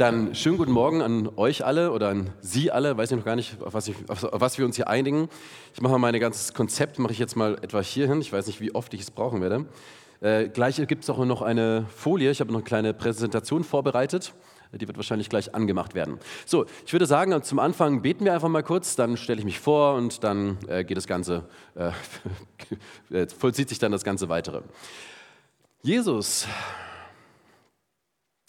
Dann schönen guten Morgen an euch alle oder an Sie alle. Weiß ich noch gar nicht, auf was, ich, auf was wir uns hier einigen. Ich mache mal mein ganzes Konzept, mache ich jetzt mal etwa hier hin. Ich weiß nicht, wie oft ich es brauchen werde. Äh, gleich gibt es auch noch eine Folie. Ich habe noch eine kleine Präsentation vorbereitet. Die wird wahrscheinlich gleich angemacht werden. So, ich würde sagen, zum Anfang beten wir einfach mal kurz, dann stelle ich mich vor und dann äh, geht das Ganze, äh, vollzieht sich dann das Ganze weitere. Jesus,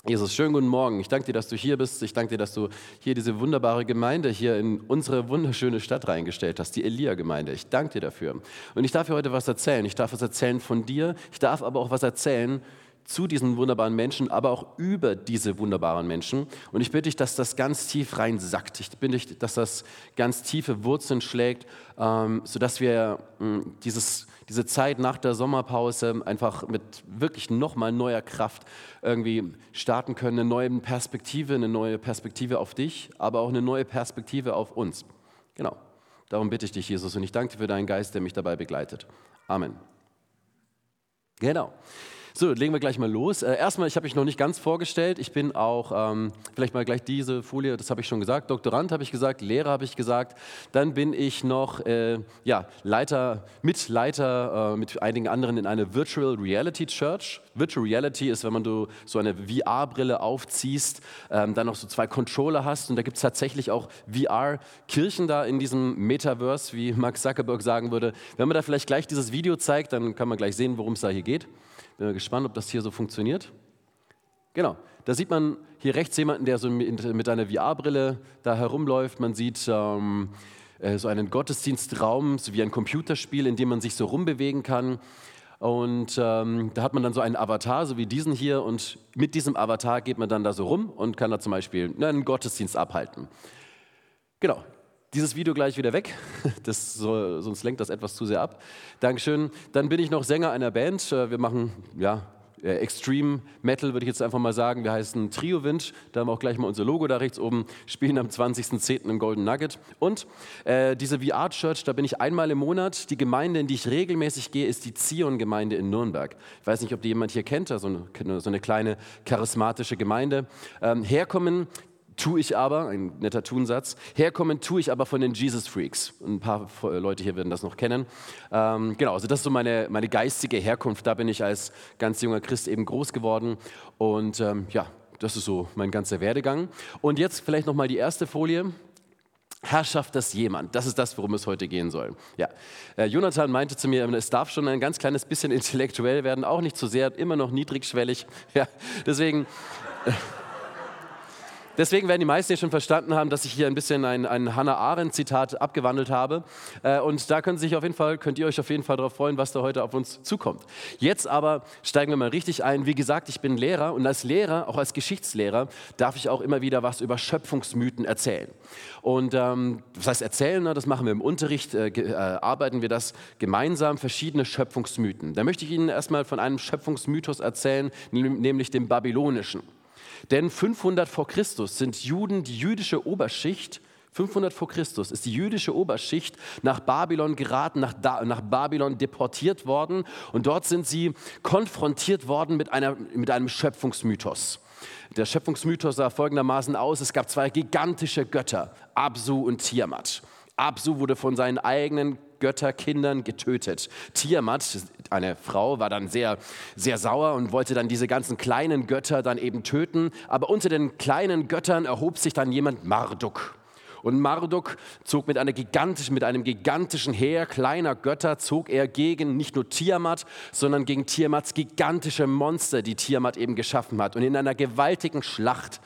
Jesus, schönen guten Morgen. Ich danke dir, dass du hier bist. Ich danke dir, dass du hier diese wunderbare Gemeinde hier in unsere wunderschöne Stadt reingestellt hast, die Elia-Gemeinde. Ich danke dir dafür. Und ich darf dir heute was erzählen. Ich darf was erzählen von dir. Ich darf aber auch was erzählen zu diesen wunderbaren Menschen, aber auch über diese wunderbaren Menschen. Und ich bitte dich, dass das ganz tief reinsackt. Ich bitte dich, dass das ganz tiefe Wurzeln schlägt, ähm, sodass wir äh, dieses, diese Zeit nach der Sommerpause einfach mit wirklich nochmal neuer Kraft irgendwie starten können. Eine neue Perspektive, eine neue Perspektive auf dich, aber auch eine neue Perspektive auf uns. Genau. Darum bitte ich dich, Jesus, und ich danke dir für deinen Geist, der mich dabei begleitet. Amen. Genau. So, legen wir gleich mal los. Äh, erstmal, ich habe mich noch nicht ganz vorgestellt. Ich bin auch, ähm, vielleicht mal gleich diese Folie, das habe ich schon gesagt. Doktorand habe ich gesagt, Lehrer habe ich gesagt. Dann bin ich noch äh, ja, Leiter, Mitleiter äh, mit einigen anderen in einer Virtual Reality Church. Virtual Reality ist, wenn man du so eine VR-Brille aufziehst, ähm, dann noch so zwei Controller hast und da gibt es tatsächlich auch VR-Kirchen da in diesem Metaverse, wie Mark Zuckerberg sagen würde. Wenn man da vielleicht gleich dieses Video zeigt, dann kann man gleich sehen, worum es da hier geht. Bin gespannt, ob das hier so funktioniert. Genau, da sieht man hier rechts jemanden, der so mit einer VR-Brille da herumläuft. Man sieht ähm, äh, so einen Gottesdienstraum, so wie ein Computerspiel, in dem man sich so rumbewegen kann. Und ähm, da hat man dann so einen Avatar, so wie diesen hier. Und mit diesem Avatar geht man dann da so rum und kann da zum Beispiel einen Gottesdienst abhalten. Genau, dieses Video gleich wieder weg, das sonst lenkt das etwas zu sehr ab. Dankeschön. Dann bin ich noch Sänger einer Band. Äh, wir machen ja, äh, Extreme Metal, würde ich jetzt einfach mal sagen. Wir heißen Trio Wind. Da haben wir auch gleich mal unser Logo da rechts oben. Spielen am 20.10. im Golden Nugget. Und äh, diese VR Church, da bin ich einmal im Monat. Die Gemeinde, in die ich regelmäßig gehe, ist die Zion-Gemeinde in Nürnberg. Ich weiß nicht, ob die jemand hier kennt, so eine, so eine kleine charismatische Gemeinde. Ähm, herkommen tue ich aber, ein netter Tunsatz, herkommen tue ich aber von den Jesus Freaks. Ein paar Leute hier werden das noch kennen. Ähm, genau, also das ist so meine, meine geistige Herkunft. Da bin ich als ganz junger Christ eben groß geworden. Und ähm, ja, das ist so mein ganzer Werdegang. Und jetzt vielleicht nochmal die erste Folie. Herrschaft des Jemand, das ist das, worum es heute gehen soll. Ja. Äh, Jonathan meinte zu mir, es darf schon ein ganz kleines bisschen intellektuell werden, auch nicht zu sehr, immer noch niedrigschwellig. Ja, deswegen. Deswegen werden die meisten hier schon verstanden haben, dass ich hier ein bisschen ein, ein Hannah Arendt-Zitat abgewandelt habe. Äh, und da können Sie sich auf jeden Fall, könnt ihr euch auf jeden Fall darauf freuen, was da heute auf uns zukommt. Jetzt aber steigen wir mal richtig ein. Wie gesagt, ich bin Lehrer und als Lehrer, auch als Geschichtslehrer, darf ich auch immer wieder was über Schöpfungsmythen erzählen. Und ähm, was heißt erzählen? Das machen wir im Unterricht, äh, äh, arbeiten wir das gemeinsam, verschiedene Schöpfungsmythen. Da möchte ich Ihnen erstmal von einem Schöpfungsmythos erzählen, nämlich dem babylonischen. Denn 500 vor Christus sind Juden, die jüdische Oberschicht, 500 vor Christus ist die jüdische Oberschicht nach Babylon geraten, nach, da, nach Babylon deportiert worden und dort sind sie konfrontiert worden mit, einer, mit einem Schöpfungsmythos. Der Schöpfungsmythos sah folgendermaßen aus, es gab zwei gigantische Götter, Absu und Tiamat. Absu wurde von seinen eigenen Götterkindern getötet. Tiamat, eine Frau, war dann sehr, sehr sauer und wollte dann diese ganzen kleinen Götter dann eben töten. Aber unter den kleinen Göttern erhob sich dann jemand Marduk. Und Marduk zog mit, mit einem gigantischen Heer kleiner Götter, zog er gegen nicht nur Tiamat, sondern gegen Tiamats gigantische Monster, die Tiamat eben geschaffen hat. Und in einer gewaltigen Schlacht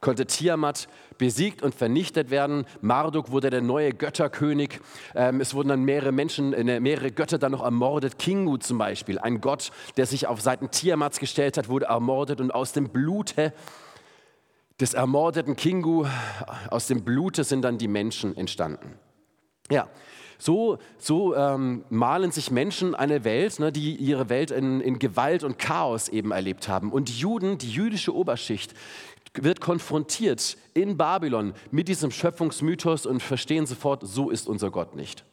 konnte Tiamat besiegt und vernichtet werden. Marduk wurde der neue Götterkönig. Ähm, es wurden dann mehrere Menschen, äh, mehrere Götter dann noch ermordet. Kingu zum Beispiel, ein Gott, der sich auf Seiten Tiamats gestellt hat, wurde ermordet und aus dem Blute des ermordeten Kingu, aus dem Blute sind dann die Menschen entstanden. Ja, so, so ähm, malen sich Menschen eine Welt, ne, die ihre Welt in, in Gewalt und Chaos eben erlebt haben. Und Juden, die jüdische Oberschicht, wird konfrontiert in Babylon mit diesem Schöpfungsmythos und verstehen sofort, so ist unser Gott nicht.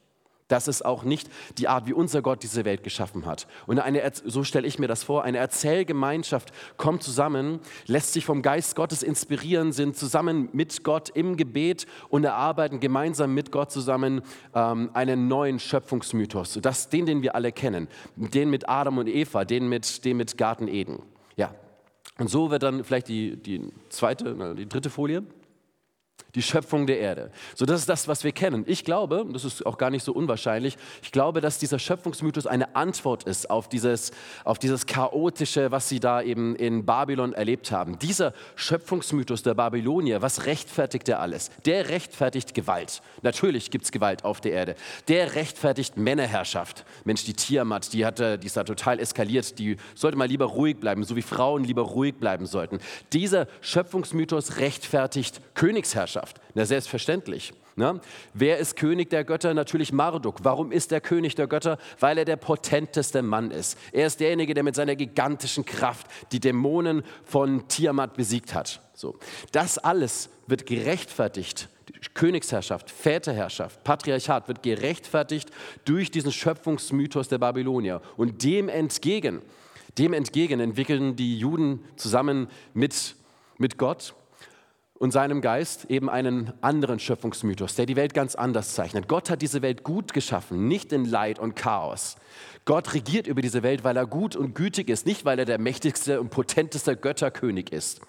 Das ist auch nicht die Art, wie unser Gott diese Welt geschaffen hat. Und eine, so stelle ich mir das vor, eine Erzählgemeinschaft kommt zusammen, lässt sich vom Geist Gottes inspirieren, sind zusammen mit Gott im Gebet und erarbeiten gemeinsam mit Gott zusammen ähm, einen neuen Schöpfungsmythos. Das, den, den wir alle kennen. Den mit Adam und Eva, den mit, den mit Garten Eden. Ja. Und so wird dann vielleicht die, die zweite, die dritte Folie die Schöpfung der Erde. So, das ist das, was wir kennen. Ich glaube, das ist auch gar nicht so unwahrscheinlich, ich glaube, dass dieser Schöpfungsmythos eine Antwort ist auf dieses, auf dieses Chaotische, was sie da eben in Babylon erlebt haben. Dieser Schöpfungsmythos der Babylonier, was rechtfertigt er alles? Der rechtfertigt Gewalt. Natürlich gibt es Gewalt auf der Erde. Der rechtfertigt Männerherrschaft. Mensch, die Tiamat, die, hatte, die ist da total eskaliert, die sollte mal lieber ruhig bleiben, so wie Frauen lieber ruhig bleiben sollten. Dieser Schöpfungsmythos rechtfertigt Königsherrschaft. Herrschaft? Na, selbstverständlich. Ne? Wer ist König der Götter? Natürlich Marduk. Warum ist er König der Götter? Weil er der potenteste Mann ist. Er ist derjenige, der mit seiner gigantischen Kraft die Dämonen von Tiamat besiegt hat. So. Das alles wird gerechtfertigt. Königsherrschaft, Väterherrschaft, Patriarchat wird gerechtfertigt durch diesen Schöpfungsmythos der Babylonier. Und dem entgegen, dem entgegen entwickeln die Juden zusammen mit, mit Gott und seinem Geist eben einen anderen Schöpfungsmythos, der die Welt ganz anders zeichnet. Gott hat diese Welt gut geschaffen, nicht in Leid und Chaos. Gott regiert über diese Welt, weil er gut und gütig ist, nicht weil er der mächtigste und potenteste Götterkönig ist,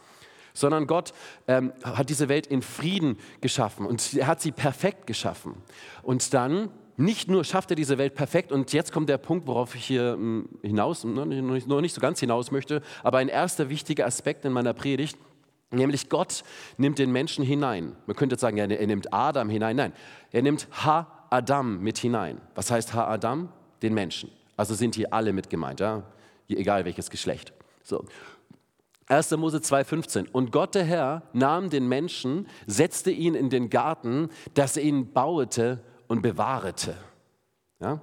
sondern Gott ähm, hat diese Welt in Frieden geschaffen und er hat sie perfekt geschaffen. Und dann nicht nur schafft er diese Welt perfekt, und jetzt kommt der Punkt, worauf ich hier hm, hinaus, noch nicht so ganz hinaus möchte, aber ein erster wichtiger Aspekt in meiner Predigt, Nämlich Gott nimmt den Menschen hinein. Man könnte jetzt sagen, er nimmt Adam hinein. Nein, er nimmt Ha-Adam mit hinein. Was heißt Ha-Adam? Den Menschen. Also sind hier alle mit gemeint, ja? egal welches Geschlecht. So. 1. Mose 2,15. Und Gott der Herr nahm den Menschen, setzte ihn in den Garten, dass er ihn bauete und bewahrete. Ja?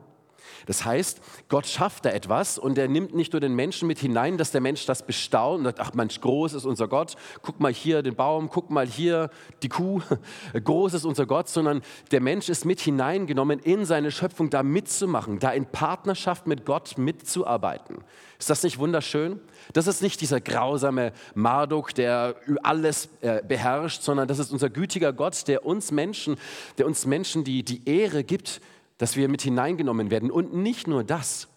Das heißt, Gott schafft da etwas und er nimmt nicht nur den Menschen mit hinein, dass der Mensch das bestaunt und sagt, ach Mensch, groß ist unser Gott, guck mal hier den Baum, guck mal hier die Kuh, groß ist unser Gott, sondern der Mensch ist mit hineingenommen in seine Schöpfung, da mitzumachen, da in Partnerschaft mit Gott mitzuarbeiten. Ist das nicht wunderschön? Das ist nicht dieser grausame Marduk, der alles äh, beherrscht, sondern das ist unser gütiger Gott, der uns Menschen, der uns Menschen die, die Ehre gibt, dass wir mit hineingenommen werden. Und nicht nur das.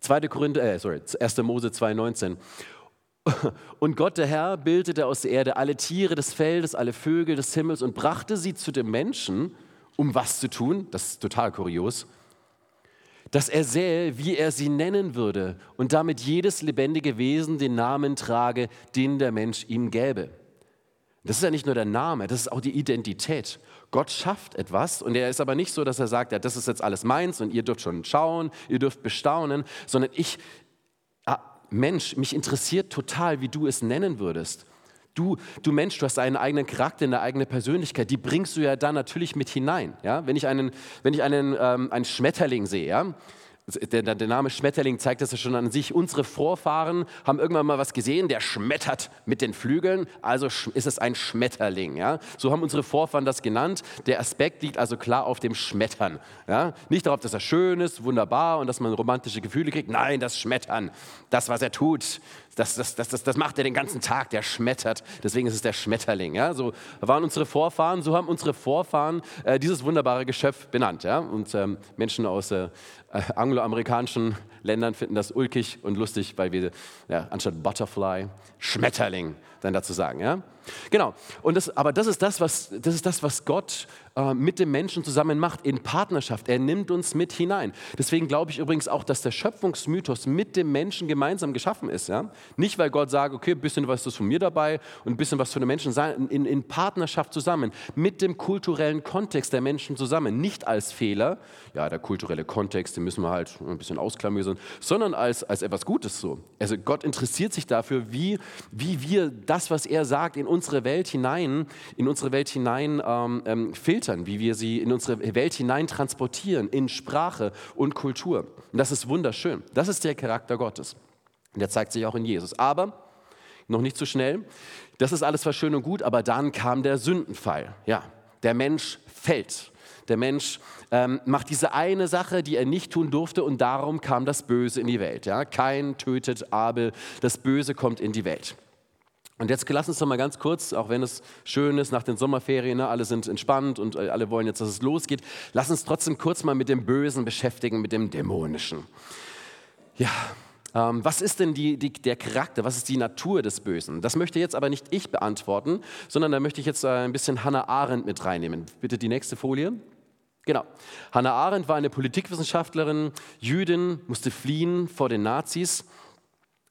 2. Korinther, äh, sorry, 1. Mose 2,19. Und Gott, der Herr, bildete aus der Erde alle Tiere des Feldes, alle Vögel des Himmels und brachte sie zu dem Menschen, um was zu tun? Das ist total kurios. Dass er sähe, wie er sie nennen würde und damit jedes lebendige Wesen den Namen trage, den der Mensch ihm gäbe. Das ist ja nicht nur der Name, das ist auch die Identität. Gott schafft etwas und er ist aber nicht so, dass er sagt, ja, das ist jetzt alles meins und ihr dürft schon schauen, ihr dürft bestaunen, sondern ich, ah, Mensch, mich interessiert total, wie du es nennen würdest. Du, du Mensch, du hast einen eigenen Charakter, eine eigene Persönlichkeit, die bringst du ja da natürlich mit hinein. Ja? Wenn ich einen, wenn ich einen, ähm, einen Schmetterling sehe, ja? Der, der, Name Schmetterling zeigt das ja schon an sich. Unsere Vorfahren haben irgendwann mal was gesehen, der schmettert mit den Flügeln, also ist es ein Schmetterling. Ja? So haben unsere Vorfahren das genannt. Der Aspekt liegt also klar auf dem Schmettern. Ja? Nicht darauf, dass er schön ist, wunderbar und dass man romantische Gefühle kriegt. Nein, das Schmettern, das, was er tut, das, das, das, das, das macht er den ganzen Tag, der schmettert. Deswegen ist es der Schmetterling. Ja? So waren unsere Vorfahren, so haben unsere Vorfahren äh, dieses wunderbare Geschöpf benannt. Ja? Und ähm, Menschen aus äh, angloamerikanischen Ländern finden das ulkig und lustig, weil wir ja, anstatt Butterfly Schmetterling dann dazu sagen. Ja? Genau. Und das, aber das ist das, was, das ist das, was Gott äh, mit dem Menschen zusammen macht, in Partnerschaft. Er nimmt uns mit hinein. Deswegen glaube ich übrigens auch, dass der Schöpfungsmythos mit dem Menschen gemeinsam geschaffen ist. Ja? Nicht, weil Gott sagt, okay, ein bisschen was ist von mir dabei und ein bisschen was von den Menschen, in, in Partnerschaft zusammen, mit dem kulturellen Kontext der Menschen zusammen. Nicht als Fehler, ja, der kulturelle Kontext, den müssen wir halt ein bisschen ausklamüsern, sondern als, als etwas Gutes so. Also Gott interessiert sich dafür, wie, wie wir das, was er sagt, in unsere Welt hinein, in unsere Welt hinein ähm, ähm, filtern, wie wir sie in unsere Welt hinein transportieren, in Sprache und Kultur. Und das ist wunderschön. Das ist der Charakter Gottes. Und der zeigt sich auch in Jesus. Aber noch nicht zu so schnell. Das ist alles zwar schön und gut, aber dann kam der Sündenfall. Ja, der Mensch fällt. Der Mensch ähm, macht diese eine Sache, die er nicht tun durfte und darum kam das Böse in die Welt. Ja? Kein tötet Abel, das Böse kommt in die Welt. Und jetzt lass uns doch mal ganz kurz, auch wenn es schön ist nach den Sommerferien, ne, alle sind entspannt und äh, alle wollen jetzt, dass es losgeht, lass uns trotzdem kurz mal mit dem Bösen beschäftigen, mit dem Dämonischen. Ja, ähm, was ist denn die, die, der Charakter, was ist die Natur des Bösen? Das möchte jetzt aber nicht ich beantworten, sondern da möchte ich jetzt äh, ein bisschen Hannah Arendt mit reinnehmen. Bitte die nächste Folie. Genau. Hannah Arendt war eine Politikwissenschaftlerin, Jüdin, musste fliehen vor den Nazis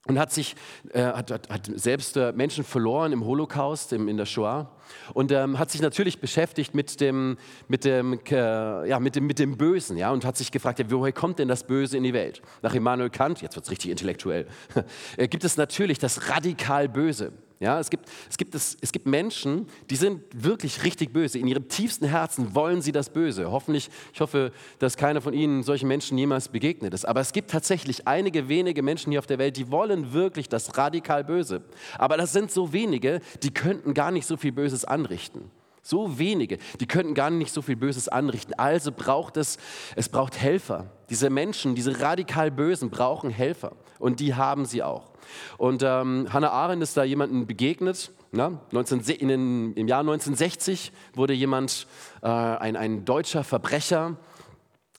und hat sich äh, hat, hat, hat, selbst äh, Menschen verloren im Holocaust, im, in der Shoah und ähm, hat sich natürlich beschäftigt mit dem, mit dem, äh, ja, mit dem, mit dem Bösen ja, und hat sich gefragt, ja, woher kommt denn das Böse in die Welt? Nach Immanuel Kant, jetzt wird es richtig intellektuell, äh, gibt es natürlich das radikal Böse. Ja, es, gibt, es, gibt es, es gibt Menschen, die sind wirklich richtig böse. In ihrem tiefsten Herzen wollen sie das Böse. Hoffentlich, ich hoffe, dass keiner von Ihnen solchen Menschen jemals begegnet ist. Aber es gibt tatsächlich einige wenige Menschen hier auf der Welt, die wollen wirklich das radikal Böse. Aber das sind so wenige, die könnten gar nicht so viel Böses anrichten. So wenige, die könnten gar nicht so viel Böses anrichten. Also braucht es, es braucht Helfer. Diese Menschen, diese radikal Bösen brauchen Helfer. Und die haben sie auch. Und ähm, Hannah Arendt ist da jemandem begegnet. Na, 19, in, Im Jahr 1960 wurde jemand, äh, ein, ein deutscher Verbrecher,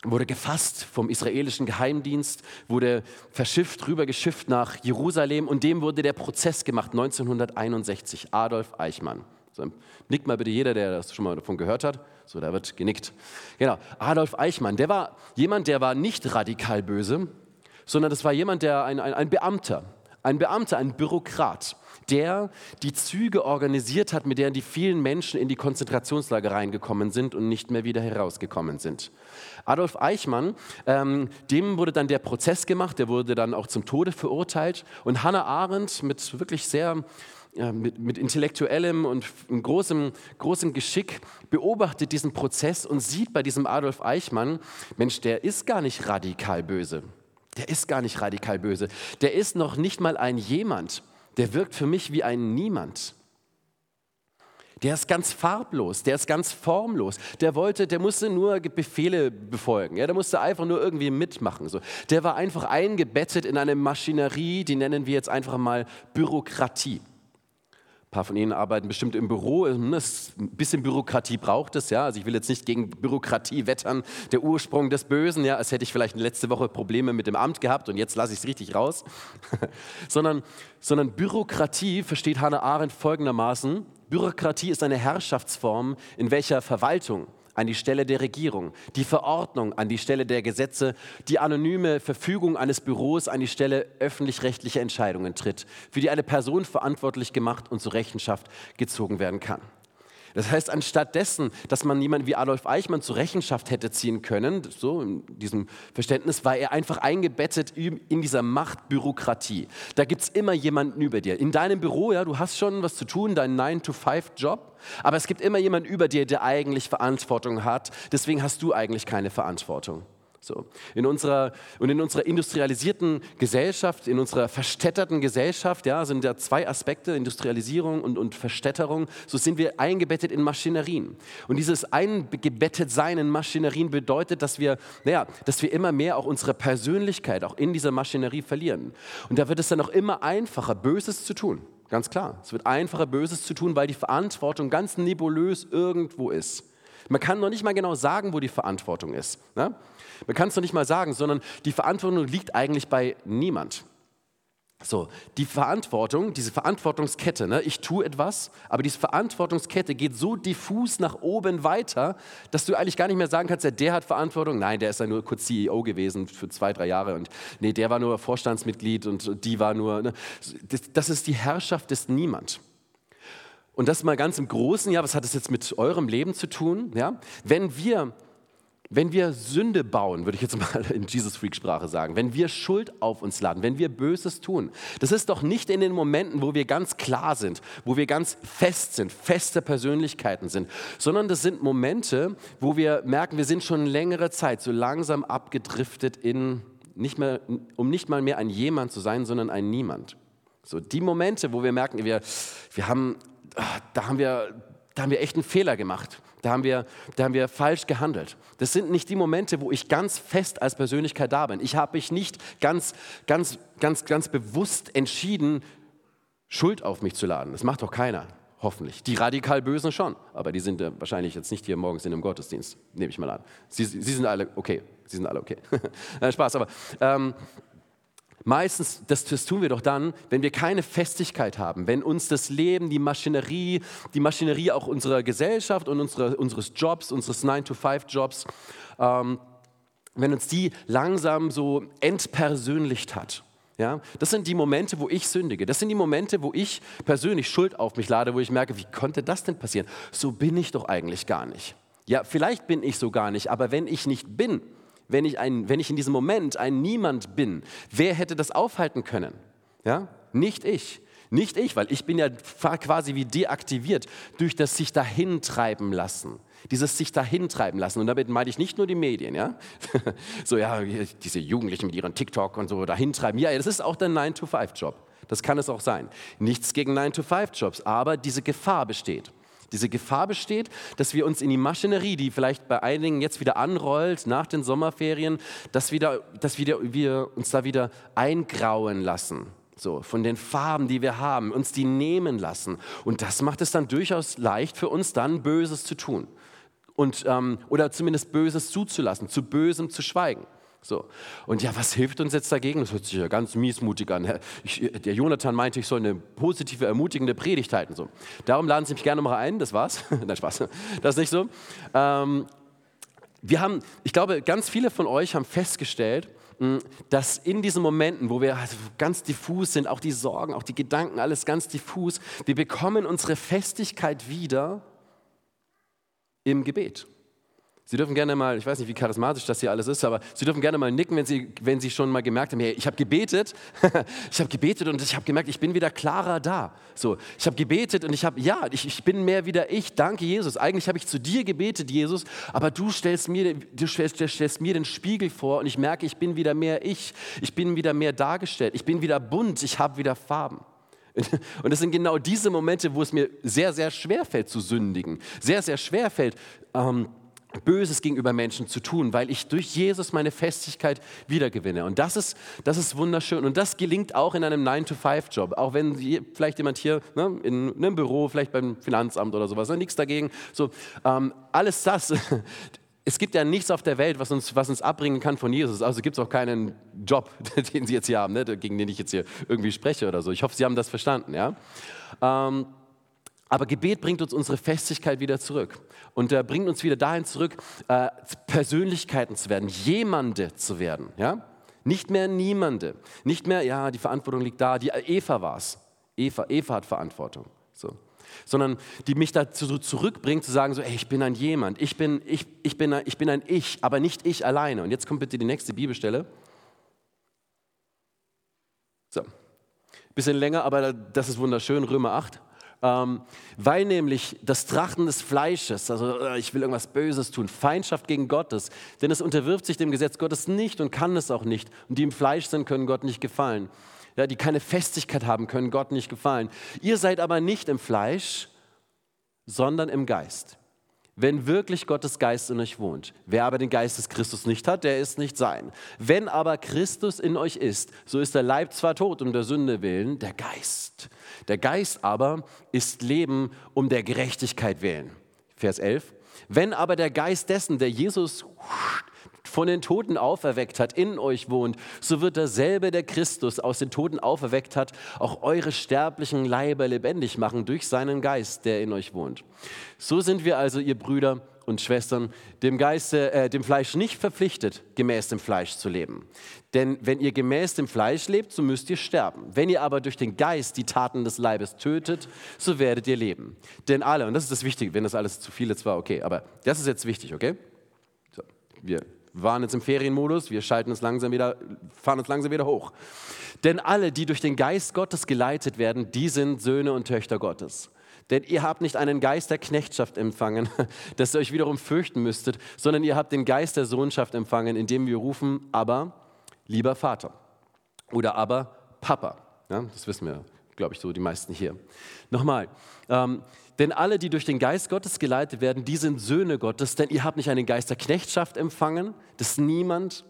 wurde gefasst vom israelischen Geheimdienst, wurde verschifft, rübergeschifft nach Jerusalem und dem wurde der Prozess gemacht 1961, Adolf Eichmann. So, nickt mal bitte jeder, der das schon mal davon gehört hat. So, da wird genickt. Genau, Adolf Eichmann, der war jemand, der war nicht radikal böse, sondern das war jemand, der ein, ein, ein Beamter, ein Beamter, ein Bürokrat, der die Züge organisiert hat, mit denen die vielen Menschen in die Konzentrationslager reingekommen sind und nicht mehr wieder herausgekommen sind. Adolf Eichmann, ähm, dem wurde dann der Prozess gemacht, der wurde dann auch zum Tode verurteilt und Hannah Arendt mit wirklich sehr mit, mit, intellektuellem und großem, großem Geschick beobachtet diesen Prozess und sieht bei diesem Adolf Eichmann, Mensch, der ist gar nicht radikal böse. Der ist gar nicht radikal böse. Der ist noch nicht mal ein jemand. Der wirkt für mich wie ein Niemand. Der ist ganz farblos, der ist ganz formlos. Der wollte, der musste nur Befehle befolgen. Ja, der musste einfach nur irgendwie mitmachen. So. Der war einfach eingebettet in eine Maschinerie, die nennen wir jetzt einfach mal Bürokratie. Ein paar von Ihnen arbeiten bestimmt im Büro. Ein bisschen Bürokratie braucht es, ja. Also ich will jetzt nicht gegen Bürokratie wettern, der Ursprung des Bösen, ja. Als hätte ich vielleicht letzte Woche Probleme mit dem Amt gehabt und jetzt lasse ich es richtig raus. sondern, sondern Bürokratie versteht Hannah Arendt folgendermaßen: Bürokratie ist eine Herrschaftsform, in welcher Verwaltung an die Stelle der Regierung, die Verordnung an die Stelle der Gesetze, die anonyme Verfügung eines Büros an die Stelle öffentlich-rechtlicher Entscheidungen tritt, für die eine Person verantwortlich gemacht und zur Rechenschaft gezogen werden kann. Das heißt, anstatt dessen, dass man jemanden wie Adolf Eichmann zur Rechenschaft hätte ziehen können, so in diesem Verständnis, war er einfach eingebettet in dieser Machtbürokratie. Da gibt es immer jemanden über dir. In deinem Büro, ja, du hast schon was zu tun, deinen 9-to-5-Job, aber es gibt immer jemanden über dir, der eigentlich Verantwortung hat. Deswegen hast du eigentlich keine Verantwortung. So. In unserer, und in unserer industrialisierten Gesellschaft, in unserer verstädterten Gesellschaft, ja, sind da zwei Aspekte, Industrialisierung und, und Verstädterung, so sind wir eingebettet in Maschinerien. Und dieses Eingebettetsein in Maschinerien bedeutet, dass wir, naja, dass wir immer mehr auch unsere Persönlichkeit auch in dieser Maschinerie verlieren. Und da wird es dann auch immer einfacher, Böses zu tun. Ganz klar. Es wird einfacher, Böses zu tun, weil die Verantwortung ganz nebulös irgendwo ist. Man kann noch nicht mal genau sagen, wo die Verantwortung ist. Ne? Man kann es noch nicht mal sagen, sondern die Verantwortung liegt eigentlich bei niemand. So, die Verantwortung, diese Verantwortungskette, ne, ich tue etwas, aber diese Verantwortungskette geht so diffus nach oben weiter, dass du eigentlich gar nicht mehr sagen kannst, ja, der hat Verantwortung. Nein, der ist ja nur kurz CEO gewesen für zwei, drei Jahre und nee, der war nur Vorstandsmitglied und die war nur. Ne, das, das ist die Herrschaft des Niemand. Und das mal ganz im Großen, ja, was hat das jetzt mit eurem Leben zu tun? Ja? Wenn wir wenn wir Sünde bauen, würde ich jetzt mal in Jesus-Freak-Sprache sagen, wenn wir Schuld auf uns laden, wenn wir Böses tun, das ist doch nicht in den Momenten, wo wir ganz klar sind, wo wir ganz fest sind, feste Persönlichkeiten sind, sondern das sind Momente, wo wir merken, wir sind schon längere Zeit so langsam abgedriftet in, nicht mehr, um nicht mal mehr ein Jemand zu sein, sondern ein Niemand. So die Momente, wo wir merken, wir, wir haben, da haben wir, da haben wir echt einen Fehler gemacht Da haben, wir, da haben wir falsch gehandelt. Das sind nicht die Momente, wo ich ganz fest als Persönlichkeit da bin. Ich habe mich nicht ganz, ganz, ganz, ganz bewusst entschieden, Schuld auf mich zu laden. Das macht doch keiner, hoffentlich. Die radikal Bösen schon, aber die sind wahrscheinlich jetzt nicht hier morgens in einem Gottesdienst, nehme ich mal an. Sie, sie sind alle okay. Sie sind alle okay. Spaß, aber ähm, Meistens, das, das, tun wir doch dann, wenn wir keine Festigkeit haben, wenn uns das Leben, die Maschinerie, die Maschinerie auch unserer Gesellschaft und unsere, unseres Jobs, unseres 9-to-5-Jobs, ähm, wenn uns die langsam so entpersönlicht hat. Ja, das sind die Momente, wo ich sündige. Das sind die Momente, wo ich persönlich Schuld auf mich lade, wo ich merke, wie konnte das denn passieren? So bin ich doch eigentlich gar nicht. Ja, vielleicht bin ich so gar nicht, aber wenn ich nicht bin, wenn ich, ein, wenn ich in diesem Moment ein Niemand bin, wer hätte das aufhalten können? Ja? Nicht ich. Nicht ich, weil ich bin ja quasi wie deaktiviert durch das sich dahin treiben lassen. Dieses sich dahin treiben lassen. Und damit meine ich nicht nur die Medien, ja. so, ja, diese Jugendlichen mit ihren TikTok und so dahin treiben. Ja, das ist auch der 9-to-5-Job. Das kann es auch sein. Nichts gegen 9-to-5-Jobs, aber diese Gefahr besteht. Diese Gefahr besteht, dass wir uns in die Maschinerie, die vielleicht bei einigen jetzt wieder anrollt nach den Sommerferien, dass, wieder, dass wieder, wir uns da wieder eingrauen lassen. So, von den Farben, die wir haben, uns die nehmen lassen. Und das macht es dann durchaus leicht für uns, dann Böses zu tun. Und, ähm, oder zumindest Böses zuzulassen, zu Bösem zu schweigen. So. Und ja, was hilft uns jetzt dagegen? Das hört sich ja ganz miesmutig an. Ich, der Jonathan meinte, ich soll eine positive, ermutigende Predigt halten. So. Darum laden Sie mich gerne mal ein, das war's. Nein, Spaß, das ist nicht so. Ähm, wir haben, ich glaube, ganz viele von euch haben festgestellt, hm, dass in diesen Momenten, wo wir also ganz diffus sind, auch die Sorgen, auch die Gedanken, alles ganz diffus, wir bekommen unsere Festigkeit wieder im Gebet. Sie dürfen gerne mal, ich weiß nicht, wie charismatisch das hier alles ist, aber Sie dürfen gerne mal nicken, wenn Sie, wenn Sie schon mal gemerkt haben, hey, ich habe gebetet, ich habe gebetet und ich habe gemerkt, ich bin wieder klarer da. So, ich habe gebetet und ich habe, ja, ich, ich bin mehr wieder ich. Danke, Jesus. Eigentlich habe ich zu dir gebetet, Jesus, aber du stellst mir, du stellst, stellst mir den Spiegel vor und ich merke, ich bin wieder mehr ich. Ich bin wieder mehr dargestellt. Ich bin wieder bunt. Ich habe wieder Farben. Und das sind genau diese Momente, wo es mir sehr, sehr schwer fällt zu sündigen. Sehr, sehr schwer fällt, ähm, Böses gegenüber Menschen zu tun, weil ich durch Jesus meine Festigkeit wiedergewinne. Und das ist, das ist wunderschön. Und das gelingt auch in einem 9-to-5-Job. Auch wenn vielleicht jemand hier ne, in einem Büro, vielleicht beim Finanzamt oder sowas, ne, nichts dagegen. So, ähm, alles das. Es gibt ja nichts auf der Welt, was uns, was uns abbringen kann von Jesus. Also gibt es auch keinen Job, den Sie jetzt hier haben, ne, gegen den ich jetzt hier irgendwie spreche oder so. Ich hoffe, Sie haben das verstanden. Ja? Ähm, aber Gebet bringt uns unsere Festigkeit wieder zurück und äh, bringt uns wieder dahin zurück, äh, Persönlichkeiten zu werden, jemande zu werden. Ja? Nicht mehr niemande, nicht mehr, ja, die Verantwortung liegt da, die Eva war es. Eva, Eva hat Verantwortung. So. Sondern die mich dazu zurückbringt, zu sagen, so, ey, ich bin ein jemand, ich bin, ich, ich, bin, ich bin ein Ich, aber nicht ich alleine. Und jetzt kommt bitte die nächste Bibelstelle. So, bisschen länger, aber das ist wunderschön, Römer 8. Ähm, weil nämlich das Trachten des Fleisches, also äh, ich will irgendwas Böses tun, Feindschaft gegen Gottes, denn es unterwirft sich dem Gesetz Gottes nicht und kann es auch nicht. Und die im Fleisch sind, können Gott nicht gefallen. Ja, die keine Festigkeit haben, können Gott nicht gefallen. Ihr seid aber nicht im Fleisch, sondern im Geist wenn wirklich Gottes Geist in euch wohnt. Wer aber den Geist des Christus nicht hat, der ist nicht sein. Wenn aber Christus in euch ist, so ist der Leib zwar tot um der Sünde willen, der Geist. Der Geist aber ist Leben um der Gerechtigkeit willen. Vers 11. Wenn aber der Geist dessen, der Jesus von den Toten auferweckt hat, in euch wohnt, so wird derselbe, der Christus aus den Toten auferweckt hat, auch eure sterblichen Leiber lebendig machen durch seinen Geist, der in euch wohnt. So sind wir also, ihr Brüder und Schwestern, dem, Geiste, äh, dem Fleisch nicht verpflichtet, gemäß dem Fleisch zu leben. Denn wenn ihr gemäß dem Fleisch lebt, so müsst ihr sterben. Wenn ihr aber durch den Geist die Taten des Leibes tötet, so werdet ihr leben. Denn alle, und das ist das Wichtige, wenn das alles zu viel ist, war okay, aber das ist jetzt wichtig, okay? So, wir waren jetzt im Ferienmodus, wir schalten uns langsam wieder, fahren uns langsam wieder hoch. Denn alle, die durch den Geist Gottes geleitet werden, die sind Söhne und Töchter Gottes. Denn ihr habt nicht einen Geist der Knechtschaft empfangen, dass ihr euch wiederum fürchten müsstet, sondern ihr habt den Geist der Sohnschaft empfangen, indem wir rufen, aber lieber Vater oder aber Papa. Ja, das wissen wir, glaube ich, so die meisten hier. Nochmal, ähm, denn alle, die durch den Geist Gottes geleitet werden, die sind Söhne Gottes, denn ihr habt nicht einen Geist der Knechtschaft empfangen, das niemand,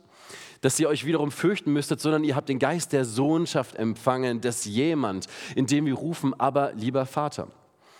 dass ihr euch wiederum fürchten müsstet, sondern ihr habt den Geist der Sohnschaft empfangen, des jemand, in dem wir rufen, aber lieber Vater.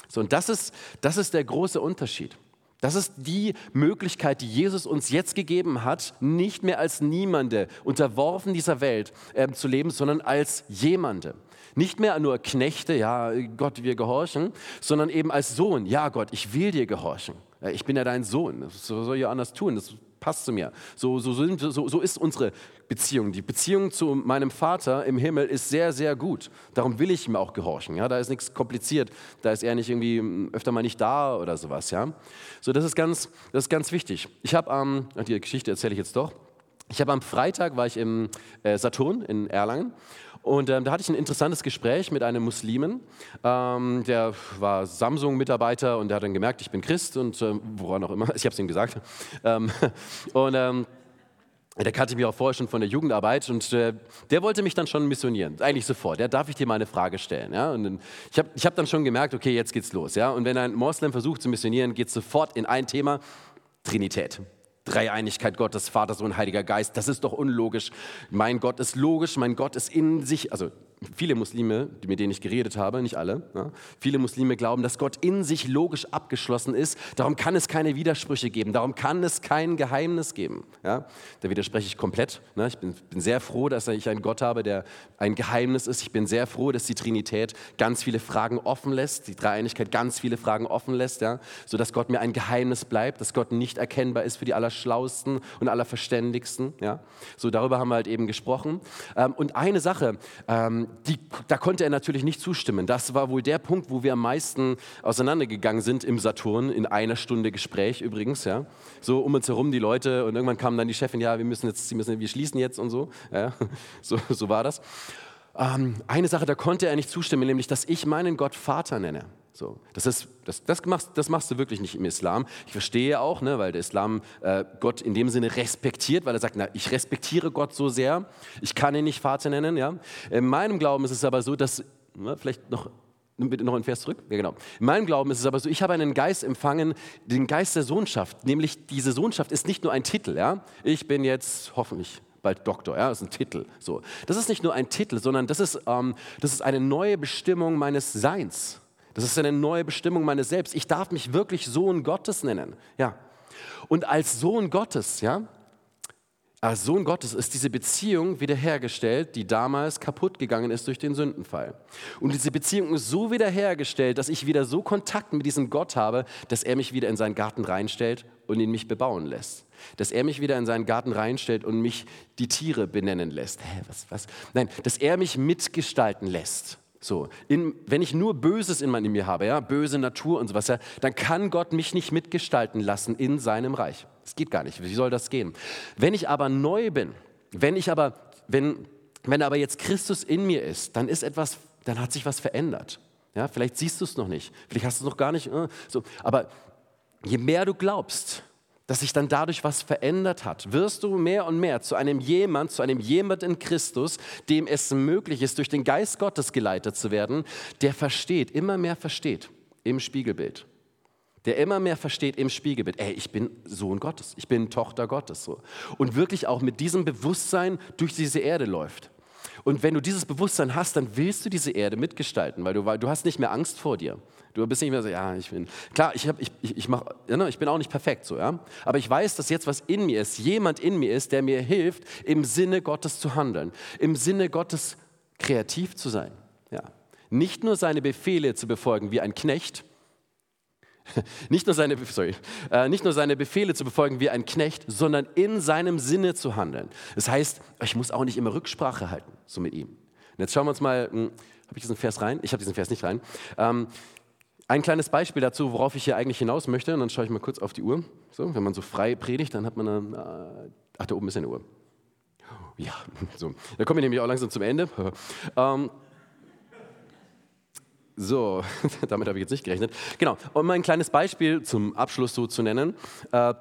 So, und das ist, das ist der große Unterschied. Das ist die Möglichkeit, die Jesus uns jetzt gegeben hat, nicht mehr als Niemande unterworfen dieser Welt äh, zu leben, sondern als jemande. Nicht mehr nur Knechte, ja, Gott, wir gehorchen, sondern eben als Sohn, ja, Gott, ich will dir gehorchen. Ich bin ja dein Sohn, das soll ich anders tun, das passt zu mir. So, so, so, so ist unsere Beziehung. Die Beziehung zu meinem Vater im Himmel ist sehr, sehr gut. Darum will ich ihm auch gehorchen. Ja? Da ist nichts kompliziert. Da ist er nicht irgendwie hm, öfter mal nicht da oder sowas. Ja? So, das ist ganz, das ist ganz wichtig. Ich habe, ähm, die Geschichte erzähle ich jetzt doch. Ich habe am Freitag war ich im äh, Saturn in Erlangen und ähm, da hatte ich ein interessantes Gespräch mit einem Muslimen. Ähm, der war Samsung-Mitarbeiter und der hat dann gemerkt, ich bin Christ und ähm, woran auch immer. Ich habe es ihm gesagt. Ähm, und ähm, der kannte mich auch vorher schon von der Jugendarbeit und äh, der wollte mich dann schon missionieren, eigentlich sofort. Ja, darf ich dir mal eine Frage stellen? Ja, und ich habe ich hab dann schon gemerkt, okay, jetzt geht's los. Ja, und wenn ein Moslem versucht zu missionieren, geht sofort in ein Thema, Trinität. Dreieinigkeit Gottes, Vater, Sohn, Heiliger Geist. Das ist doch unlogisch. Mein Gott ist logisch, mein Gott ist in sich, also viele Muslime, mit denen ich geredet habe, nicht alle, ja, viele Muslime glauben, dass Gott in sich logisch abgeschlossen ist. Darum kann es keine Widersprüche geben. Darum kann es kein Geheimnis geben. Ja. Da widerspreche ich komplett. Ne. Ich bin, bin, sehr froh, dass ich einen Gott habe, der ein Geheimnis ist. Ich bin sehr froh, dass die Trinität ganz viele Fragen offen lässt, die Dreieinigkeit ganz viele Fragen offen lässt, ja, sodass Gott mir ein Geheimnis bleibt, dass Gott nicht erkennbar ist für die Allerschlausten und Allerverständigsten. Ja. So darüber haben wir halt eben gesprochen. Ähm, und eine Sache, ähm, die, da konnte er natürlich nicht zustimmen. Das war wohl der Punkt, wo wir am meisten auseinandergegangen sind im Saturn, in einer Stunde Gespräch übrigens. Ja. So um uns herum die Leute und irgendwann kam dann die Chefin, ja, wir müssen jetzt, müssen, wir schließen jetzt und so. Ja. So, so war das. Ähm, eine Sache, da konnte er nicht zustimmen, nämlich, dass ich meinen Gott Vater nenne. So, das, ist, das, das, machst, das machst du wirklich nicht im Islam. Ich verstehe auch, ne, weil der Islam äh, Gott in dem Sinne respektiert, weil er sagt, na, ich respektiere Gott so sehr, ich kann ihn nicht Vater nennen. Ja. In meinem Glauben ist es aber so, dass, na, vielleicht noch Bitte noch ein Vers zurück. Ja, genau. In meinem Glauben ist es aber so, ich habe einen Geist empfangen, den Geist der Sohnschaft. Nämlich diese Sohnschaft ist nicht nur ein Titel. Ja? Ich bin jetzt hoffentlich bald Doktor, ja, das ist ein Titel. So. Das ist nicht nur ein Titel, sondern das ist, ähm, das ist eine neue Bestimmung meines Seins. Das ist eine neue Bestimmung meines Selbst. Ich darf mich wirklich Sohn Gottes nennen. Ja. Und als Sohn Gottes, ja, als Sohn Gottes ist diese Beziehung wiederhergestellt, die damals kaputt gegangen ist durch den Sündenfall. Und diese Beziehung ist so wiederhergestellt, dass ich wieder so Kontakt mit diesem Gott habe, dass er mich wieder in seinen Garten reinstellt und ihn mich bebauen lässt. Dass er mich wieder in seinen Garten reinstellt und mich die Tiere benennen lässt. Hä, was, was? Nein, dass er mich mitgestalten lässt. So, in, wenn ich nur Böses in mir habe, ja, böse Natur und sowas, ja, dann kann Gott mich nicht mitgestalten lassen in seinem Reich. Das geht gar nicht. Wie soll das gehen? Wenn ich aber neu bin, wenn ich aber, wenn, wenn aber jetzt Christus in mir ist, dann ist etwas, dann hat sich was verändert. Ja, vielleicht siehst du es noch nicht, vielleicht hast du es noch gar nicht. Äh, so, aber je mehr du glaubst, dass sich dann dadurch was verändert hat, wirst du mehr und mehr zu einem jemand, zu einem jemand in Christus, dem es möglich ist, durch den Geist Gottes geleitet zu werden, der versteht, immer mehr versteht im Spiegelbild. Der immer mehr versteht im Spiegelbild, ey, ich bin Sohn Gottes, ich bin Tochter Gottes. So. Und wirklich auch mit diesem Bewusstsein durch diese Erde läuft. Und wenn du dieses Bewusstsein hast, dann willst du diese Erde mitgestalten, weil du, weil du hast nicht mehr Angst vor dir. Du bist nicht mehr so, ja, ich bin, klar, ich, hab, ich, ich, ich, mach, ne, ich bin auch nicht perfekt so, ja. Aber ich weiß, dass jetzt was in mir ist, jemand in mir ist, der mir hilft, im Sinne Gottes zu handeln, im Sinne Gottes kreativ zu sein, ja. Nicht nur seine Befehle zu befolgen wie ein Knecht, nicht nur, seine, sorry, äh, nicht nur seine Befehle zu befolgen wie ein Knecht, sondern in seinem Sinne zu handeln. Das heißt, ich muss auch nicht immer Rücksprache halten, so mit ihm. Und jetzt schauen wir uns mal, hm, habe ich diesen Vers rein? Ich habe diesen Vers nicht rein. Ähm, ein kleines Beispiel dazu, worauf ich hier eigentlich hinaus möchte, und dann schaue ich mal kurz auf die Uhr. So, wenn man so frei predigt, dann hat man dann, äh, ach, da oben ist eine Uhr. Ja, so. Da kommen wir nämlich auch langsam zum Ende. ähm, so, damit habe ich jetzt nicht gerechnet. Genau, um mal ein kleines Beispiel zum Abschluss so zu nennen. Äh,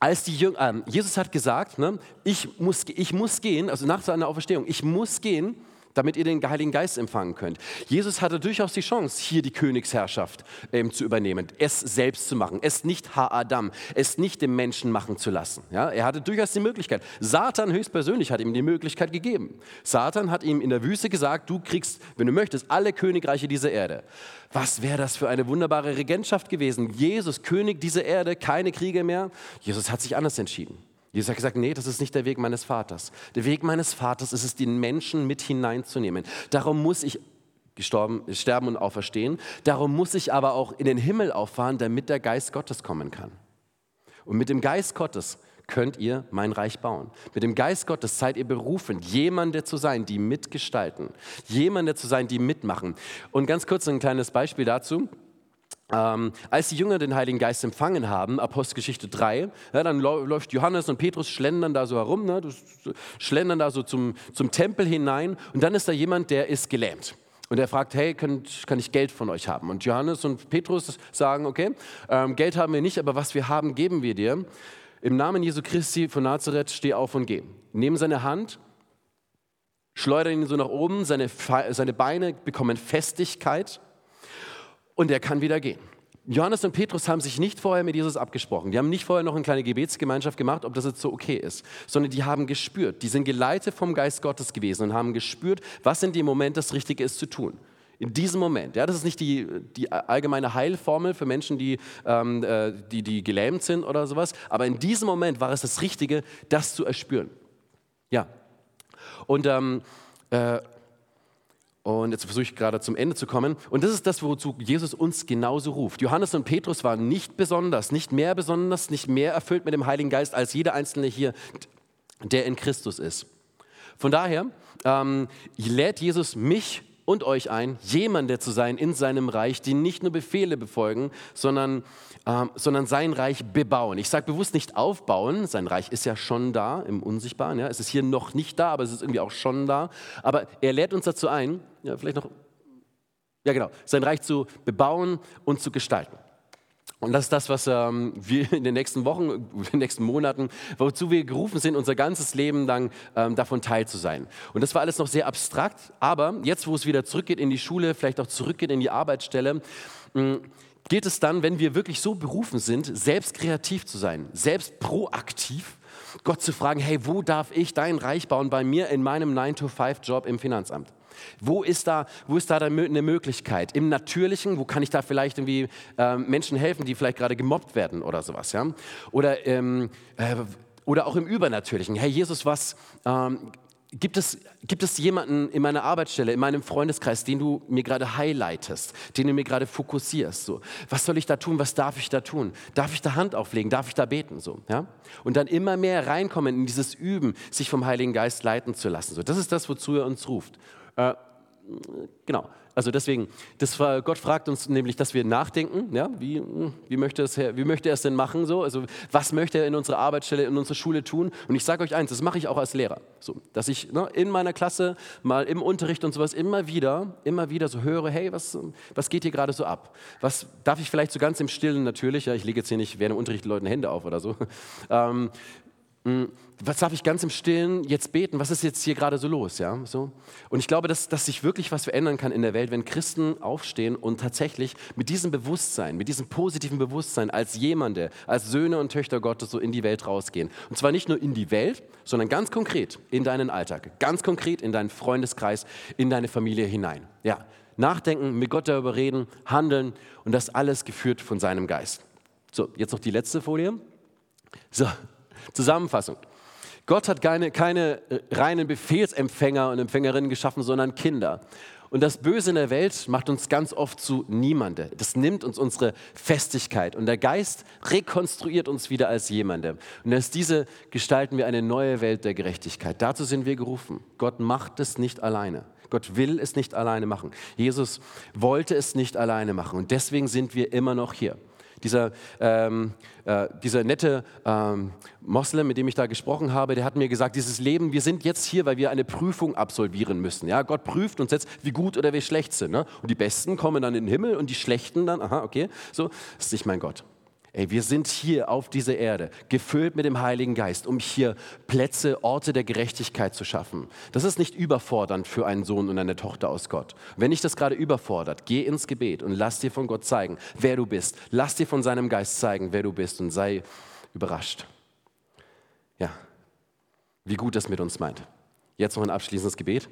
als die Jünger, äh, Jesus hat gesagt, ne, ich, muss, ich muss gehen, also nach seiner Auferstehung, ich muss gehen, damit ihr den Heiligen Geist empfangen könnt. Jesus hatte durchaus die Chance, hier die Königsherrschaft ähm, zu übernehmen, es selbst zu machen, es nicht Ha-Adam, es nicht dem Menschen machen zu lassen. Ja, er hatte durchaus die Möglichkeit. Satan höchstpersönlich hat ihm die Möglichkeit gegeben. Satan hat ihm in der Wüste gesagt, du kriegst, wenn du möchtest, alle Königreiche dieser Erde. Was wäre das für eine wunderbare Regentschaft gewesen? Jesus, König dieser Erde, keine Kriege mehr. Jesus hat sich anders entschieden. Jesus hat gesagt, nee, das ist nicht der Weg meines Vaters. Der Weg meines Vaters ist es, den Menschen mit hineinzunehmen. Darum muss ich gestorben, sterben und auferstehen. Darum muss ich aber auch in den Himmel auffahren, damit der Geist Gottes kommen kann. Und mit dem Geist Gottes könnt ihr mein Reich bauen. Mit dem Geist Gottes seid ihr berufen, jemande zu sein, die mitgestalten, jemande zu sein, die mitmachen. Und ganz kurz ein kleines Beispiel dazu. Ähm, als die Jünger den Heiligen Geist empfangen haben, Apostelgeschichte 3, ja, dann läuft Johannes und Petrus schlendern da so herum, ne, schlendern da so zum, zum Tempel hinein und dann ist da jemand, der ist gelähmt. Und er fragt, hey, könnt, kann ich Geld von euch haben? Und Johannes und Petrus sagen, okay, ähm, Geld haben wir nicht, aber was wir haben, geben wir dir. Im Namen Jesu Christi von Nazareth, steh auf und geh. Nehmen seine Hand, schleudern ihn so nach oben, seine, seine Beine bekommen Festigkeit und er kann wieder gehen. Johannes und Petrus haben sich nicht vorher mit Jesus abgesprochen. Die haben nicht vorher noch eine kleine Gebetsgemeinschaft gemacht, ob das jetzt so okay ist, sondern die haben gespürt. Die sind geleitet vom Geist Gottes gewesen und haben gespürt, was in dem Moment das Richtige ist zu tun. In diesem Moment. Ja, das ist nicht die, die allgemeine Heilformel für Menschen, die, ähm, äh, die, die gelähmt sind oder sowas, aber in diesem Moment war es das Richtige, das zu erspüren. Ja. Und ähm, äh, und jetzt versuche ich gerade zum Ende zu kommen. Und das ist das, wozu Jesus uns genauso ruft. Johannes und Petrus waren nicht besonders, nicht mehr besonders, nicht mehr erfüllt mit dem Heiligen Geist als jeder Einzelne hier, der in Christus ist. Von daher ähm, lädt Jesus mich und euch ein, jemande zu sein in seinem Reich, die nicht nur Befehle befolgen, sondern, ähm, sondern sein Reich bebauen. Ich sage bewusst nicht aufbauen, sein Reich ist ja schon da im Unsichtbaren. Ja? Es ist hier noch nicht da, aber es ist irgendwie auch schon da. Aber er lädt uns dazu ein, ja, vielleicht noch, ja genau, sein Reich zu bebauen und zu gestalten. Und das ist das, was ähm, wir in den nächsten Wochen, in den nächsten Monaten, wozu wir gerufen sind, unser ganzes Leben lang ähm, davon teil zu sein. Und das war alles noch sehr abstrakt, aber jetzt, wo es wieder zurückgeht in die Schule, vielleicht auch zurückgeht in die Arbeitsstelle, mh, geht es dann, wenn wir wirklich so berufen sind, selbst kreativ zu sein, selbst proaktiv, Gott zu fragen, hey, wo darf ich dein Reich bauen bei mir in meinem 9-to-5-Job im Finanzamt? Wo ist da, wo ist da eine Möglichkeit? Im Natürlichen, wo kann ich da vielleicht irgendwie äh, Menschen helfen, die vielleicht gerade gemobbt werden oder sowas? Ja? Oder, ähm, äh, oder auch im Übernatürlichen. Herr Jesus, was ähm, gibt, es, gibt es jemanden in meiner Arbeitsstelle, in meinem Freundeskreis, den du mir gerade highlightest, den du mir gerade fokussierst? So, was soll ich da tun? Was darf ich da tun? Darf ich da Hand auflegen? Darf ich da beten? So, ja? Und dann immer mehr reinkommen in dieses Üben, sich vom Heiligen Geist leiten zu lassen. So, das ist das, wozu er uns ruft. Äh, genau, also deswegen, das Gott fragt uns nämlich, dass wir nachdenken, ja, wie, wie, möchte es, wie möchte er es denn machen, so? also was möchte er in unserer Arbeitsstelle, in unserer Schule tun und ich sage euch eins, das mache ich auch als Lehrer, so, dass ich ne, in meiner Klasse, mal im Unterricht und sowas immer wieder, immer wieder so höre, hey, was, was geht hier gerade so ab? Was darf ich vielleicht so ganz im Stillen natürlich, ja, ich lege jetzt hier nicht während dem Unterricht Leuten Hände auf oder so, ähm, hm, was darf ich ganz im Stillen jetzt beten? Was ist jetzt hier gerade so los? Ja, so. Und ich glaube, dass, dass sich wirklich was verändern kann in der Welt, wenn Christen aufstehen und tatsächlich mit diesem Bewusstsein, mit diesem positiven Bewusstsein als jemande, als Söhne und Töchter Gottes so in die Welt rausgehen. Und zwar nicht nur in die Welt, sondern ganz konkret in deinen Alltag, ganz konkret in deinen Freundeskreis, in deine Familie hinein. Ja, nachdenken, mit Gott darüber reden, handeln und das alles geführt von seinem Geist. So, jetzt noch die letzte Folie. So, Zusammenfassung. Gott hat keine, keine reinen Befehlsempfänger und Empfängerinnen geschaffen, sondern Kinder. Und das Böse in der Welt macht uns ganz oft zu niemande. Das nimmt uns unsere Festigkeit. Und der Geist rekonstruiert uns wieder als jemande. Und als diese gestalten wir eine neue Welt der Gerechtigkeit. Dazu sind wir gerufen. Gott macht es nicht alleine. Gott will es nicht alleine machen. Jesus wollte es nicht alleine machen. Und deswegen sind wir immer noch hier. Dieser, ähm, äh, dieser nette ähm, Moslem, mit dem ich da gesprochen habe, der hat mir gesagt, dieses Leben, wir sind jetzt hier, weil wir eine Prüfung absolvieren müssen. Ja? Gott prüft uns jetzt, wie gut oder wie schlecht sind. Ne? Und die Besten kommen dann in den Himmel und die Schlechten dann, aha, okay, so, das ist nicht mein Gott. Ey, wir sind hier auf dieser Erde, gefüllt mit dem Heiligen Geist, um hier Plätze, Orte der Gerechtigkeit zu schaffen. Das ist nicht überfordernd für einen Sohn und eine Tochter aus Gott. Wenn dich das gerade überfordert, geh ins Gebet und lass dir von Gott zeigen, wer du bist. Lass dir von seinem Geist zeigen, wer du bist und sei überrascht. Ja, wie gut das mit uns meint. Jetzt noch ein abschließendes Gebet.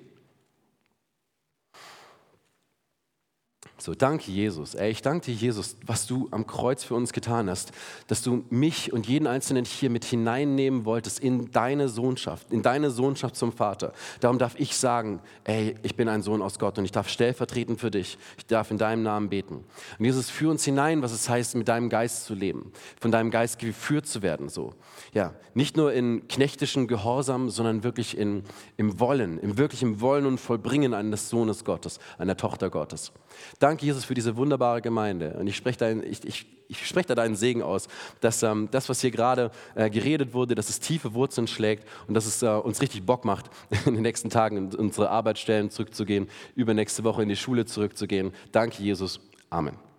So, danke Jesus. Ey, ich danke dir, Jesus, was du am Kreuz für uns getan hast, dass du mich und jeden Einzelnen hier mit hineinnehmen wolltest in deine Sohnschaft, in deine Sohnschaft zum Vater. Darum darf ich sagen, ey, ich bin ein Sohn aus Gott und ich darf stellvertretend für dich, ich darf in deinem Namen beten. Und Jesus, führ uns hinein, was es heißt, mit deinem Geist zu leben, von deinem Geist geführt zu werden, so. Ja, nicht nur in knechtischen Gehorsam, sondern wirklich in, im Wollen, im wirklichen Wollen und Vollbringen eines Sohnes Gottes, einer Tochter Gottes. Danke, Jesus, für diese wunderbare Gemeinde. Und ich spreche, dein, ich, ich, ich spreche da deinen Segen aus, dass ähm, das, was hier gerade äh, geredet wurde, dass es tiefe Wurzeln schlägt und dass es äh, uns richtig Bock macht, in den nächsten Tagen in unsere Arbeitsstellen zurückzugehen, übernächste Woche in die Schule zurückzugehen. Danke, Jesus. Amen.